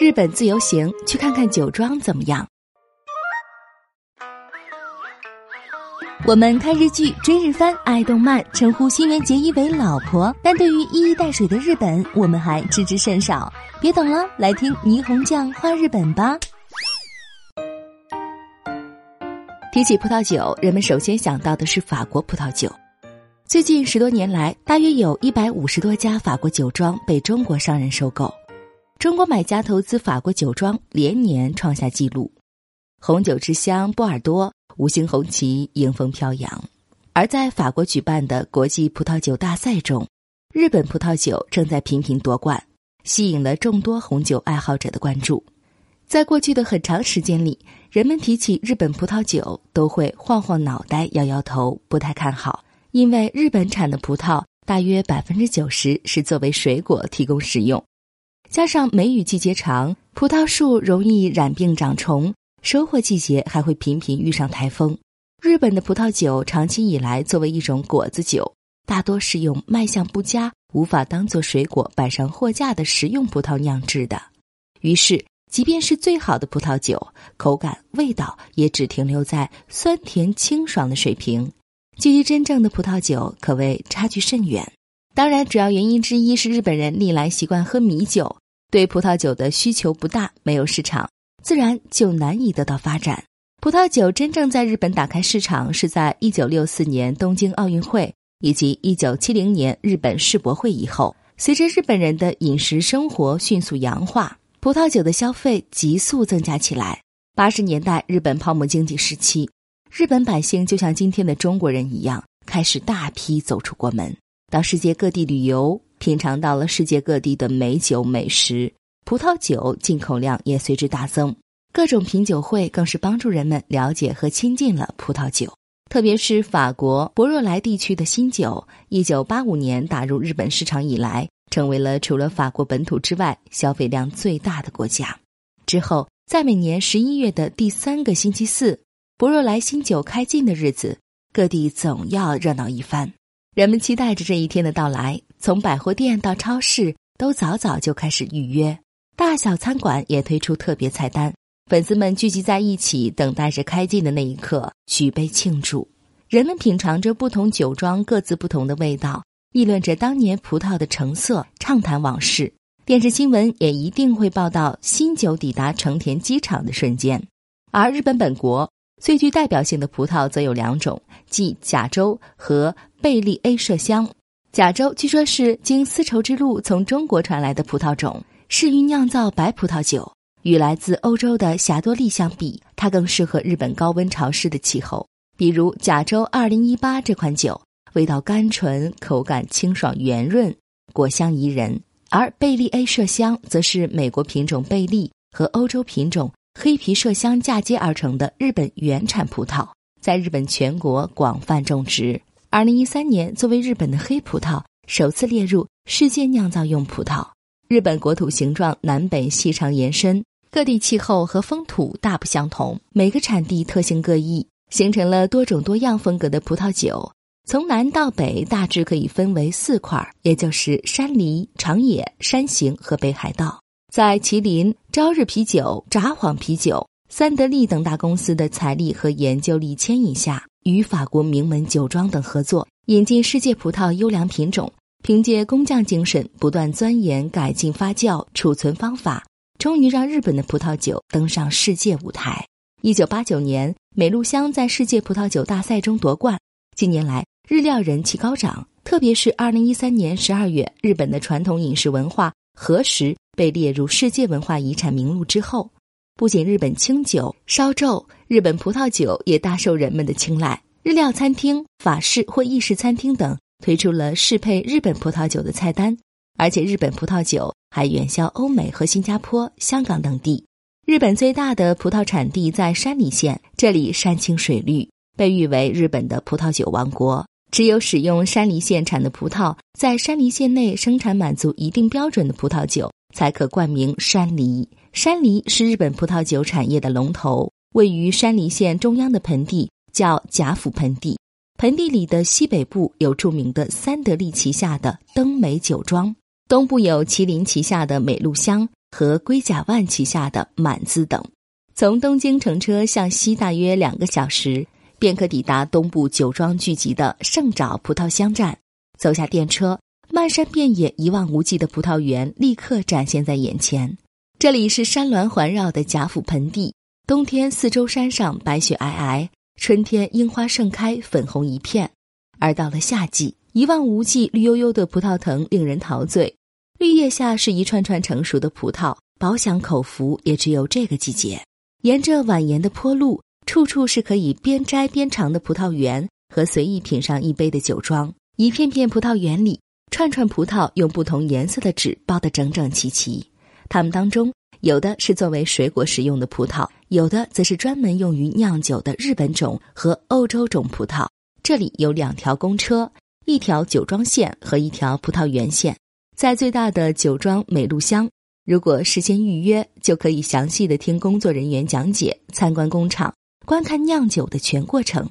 日本自由行，去看看酒庄怎么样？我们看日剧、追日番、爱动漫，称呼新垣结衣为老婆，但对于一衣带水的日本，我们还知之甚少。别等了，来听霓虹酱画日本吧。提起葡萄酒，人们首先想到的是法国葡萄酒。最近十多年来，大约有一百五十多家法国酒庄被中国商人收购，中国买家投资法国酒庄连年创下纪录。红酒之乡波尔多。五星红旗迎风飘扬，而在法国举办的国际葡萄酒大赛中，日本葡萄酒正在频频夺冠，吸引了众多红酒爱好者的关注。在过去的很长时间里，人们提起日本葡萄酒都会晃晃脑袋、摇摇头，不太看好，因为日本产的葡萄大约百分之九十是作为水果提供食用，加上梅雨季节长，葡萄树容易染病长虫。收获季节还会频频遇上台风。日本的葡萄酒长期以来作为一种果子酒，大多是用卖相不佳、无法当做水果摆上货架的食用葡萄酿制的。于是，即便是最好的葡萄酒，口感、味道也只停留在酸甜清爽的水平，距离真正的葡萄酒可谓差距甚远。当然，主要原因之一是日本人历来习惯喝米酒，对葡萄酒的需求不大，没有市场。自然就难以得到发展。葡萄酒真正在日本打开市场，是在一九六四年东京奥运会以及一九七零年日本世博会以后。随着日本人的饮食生活迅速洋化，葡萄酒的消费急速增加起来。八十年代日本泡沫经济时期，日本百姓就像今天的中国人一样，开始大批走出国门，到世界各地旅游，品尝到了世界各地的美酒美食。葡萄酒进口量也随之大增，各种品酒会更是帮助人们了解和亲近了葡萄酒。特别是法国博若莱地区的新酒，一九八五年打入日本市场以来，成为了除了法国本土之外消费量最大的国家。之后，在每年十一月的第三个星期四，博若莱新酒开进的日子，各地总要热闹一番，人们期待着这一天的到来。从百货店到超市，都早早就开始预约。大小餐馆也推出特别菜单，粉丝们聚集在一起，等待着开季的那一刻举杯庆祝。人们品尝着不同酒庄各自不同的味道，议论着当年葡萄的成色，畅谈往事。电视新闻也一定会报道新酒抵达成田机场的瞬间。而日本本国最具代表性的葡萄则有两种，即甲州和贝利 A 麝香。甲州据说是经丝绸之路从中国传来的葡萄种。适于酿造白葡萄酒，与来自欧洲的霞多丽相比，它更适合日本高温潮湿的气候。比如甲州二零一八这款酒，味道甘醇，口感清爽圆润，果香宜人。而贝利 A 麝香则是美国品种贝利和欧洲品种黑皮麝香嫁接而成的日本原产葡萄，在日本全国广泛种植。二零一三年，作为日本的黑葡萄首次列入世界酿造用葡萄。日本国土形状南北细长延伸，各地气候和风土大不相同，每个产地特性各异，形成了多种多样风格的葡萄酒。从南到北大致可以分为四块，也就是山梨、长野、山形和北海道。在麒麟、朝日啤酒、札幌啤酒、三得利等大公司的财力和研究力牵引下，与法国名门酒庄等合作，引进世界葡萄优良品种。凭借工匠精神，不断钻研改进发酵、储存方法，终于让日本的葡萄酒登上世界舞台。一九八九年，美露香在世界葡萄酒大赛中夺冠。近年来，日料人气高涨，特别是二零一三年十二月，日本的传统饮食文化和食被列入世界文化遗产名录之后，不仅日本清酒、烧酎，日本葡萄酒也大受人们的青睐。日料餐厅、法式或意式餐厅等。推出了适配日本葡萄酒的菜单，而且日本葡萄酒还远销欧美和新加坡、香港等地。日本最大的葡萄产地在山梨县，这里山清水绿，被誉为日本的葡萄酒王国。只有使用山梨县产的葡萄，在山梨县内生产满足一定标准的葡萄酒，才可冠名山梨。山梨是日本葡萄酒产业的龙头，位于山梨县中央的盆地叫甲府盆地。盆地里的西北部有著名的三得利旗下的登美酒庄，东部有麒麟旗下的美露香和龟甲万旗下的满滋等。从东京乘车向西大约两个小时，便可抵达东部酒庄聚集的圣沼葡萄香站。走下电车，漫山遍野、一望无际的葡萄园立刻展现在眼前。这里是山峦环绕的贾府盆地，冬天四周山上白雪皑皑，春天樱花盛开，粉红一片。而到了夏季，一望无际、绿油油的葡萄藤令人陶醉，绿叶下是一串串成熟的葡萄，饱享口福也只有这个季节。沿着蜿蜒的坡路，处处是可以边摘边尝的葡萄园和随意品上一杯的酒庄。一片片葡萄园里，串串葡萄用不同颜色的纸包得整整齐齐。它们当中，有的是作为水果食用的葡萄，有的则是专门用于酿酒的日本种和欧洲种葡萄。这里有两条公车，一条酒庄线和一条葡萄园线，在最大的酒庄美露乡。如果事先预约，就可以详细的听工作人员讲解、参观工厂、观看酿酒的全过程。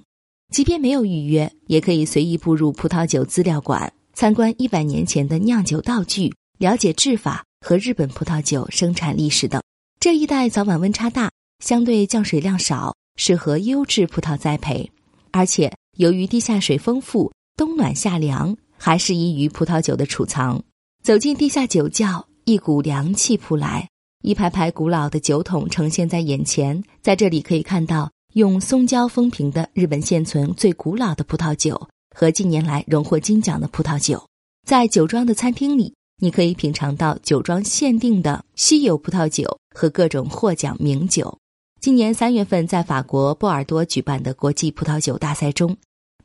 即便没有预约，也可以随意步入葡萄酒资料馆，参观一百年前的酿酒道具，了解制法和日本葡萄酒生产历史等。这一带早晚温差大，相对降水量少，适合优质葡萄栽培。而且由于地下水丰富，冬暖夏凉，还适宜于葡萄酒的储藏。走进地下酒窖。一股凉气扑来，一排排古老的酒桶呈现在眼前。在这里可以看到用松胶封瓶的日本现存最古老的葡萄酒和近年来荣获金奖的葡萄酒。在酒庄的餐厅里，你可以品尝到酒庄限定的稀有葡萄酒和各种获奖名酒。今年三月份在法国波尔多举办的国际葡萄酒大赛中。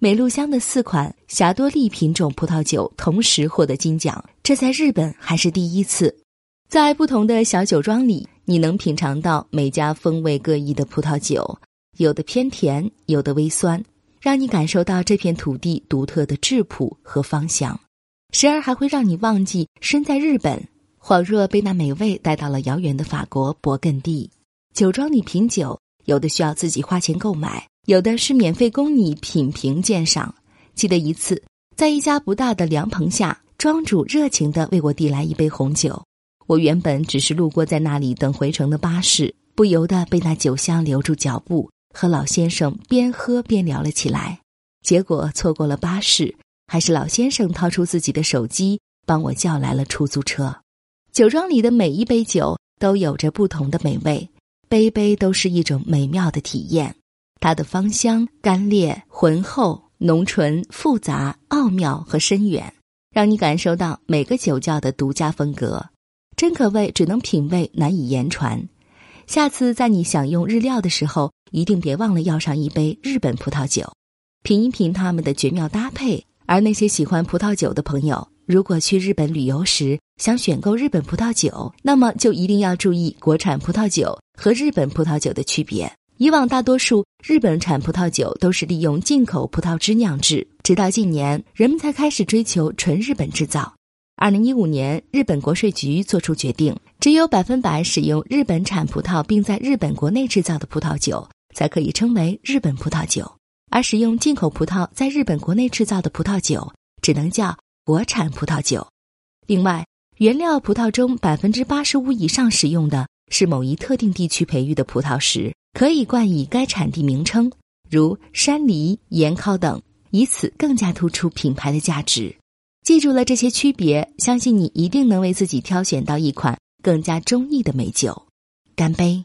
美露香的四款霞多丽品种葡萄酒同时获得金奖，这在日本还是第一次。在不同的小酒庄里，你能品尝到每家风味各异的葡萄酒，有的偏甜，有的微酸，让你感受到这片土地独特的质朴和芳香，时而还会让你忘记身在日本，恍若被那美味带到了遥远的法国勃艮第。酒庄里品酒，有的需要自己花钱购买。有的是免费供你品评鉴赏。记得一次，在一家不大的凉棚下，庄主热情地为我递来一杯红酒。我原本只是路过在那里等回程的巴士，不由得被那酒香留住脚步，和老先生边喝边聊了起来。结果错过了巴士，还是老先生掏出自己的手机帮我叫来了出租车。酒庄里的每一杯酒都有着不同的美味，杯杯都是一种美妙的体验。它的芳香、干裂、浑厚、浓醇、复杂、奥妙和深远，让你感受到每个酒窖的独家风格，真可谓只能品味难以言传。下次在你享用日料的时候，一定别忘了要上一杯日本葡萄酒，品一品它们的绝妙搭配。而那些喜欢葡萄酒的朋友，如果去日本旅游时想选购日本葡萄酒，那么就一定要注意国产葡萄酒和日本葡萄酒的区别。以往大多数日本产葡萄酒都是利用进口葡萄汁酿制，直到近年，人们才开始追求纯日本制造。二零一五年，日本国税局作出决定，只有百分百使用日本产葡萄并在日本国内制造的葡萄酒才可以称为日本葡萄酒，而使用进口葡萄在日本国内制造的葡萄酒只能叫国产葡萄酒。另外，原料葡萄中百分之八十五以上使用的是某一特定地区培育的葡萄时。可以冠以该产地名称，如山梨、盐烤等，以此更加突出品牌的价值。记住了这些区别，相信你一定能为自己挑选到一款更加中意的美酒。干杯！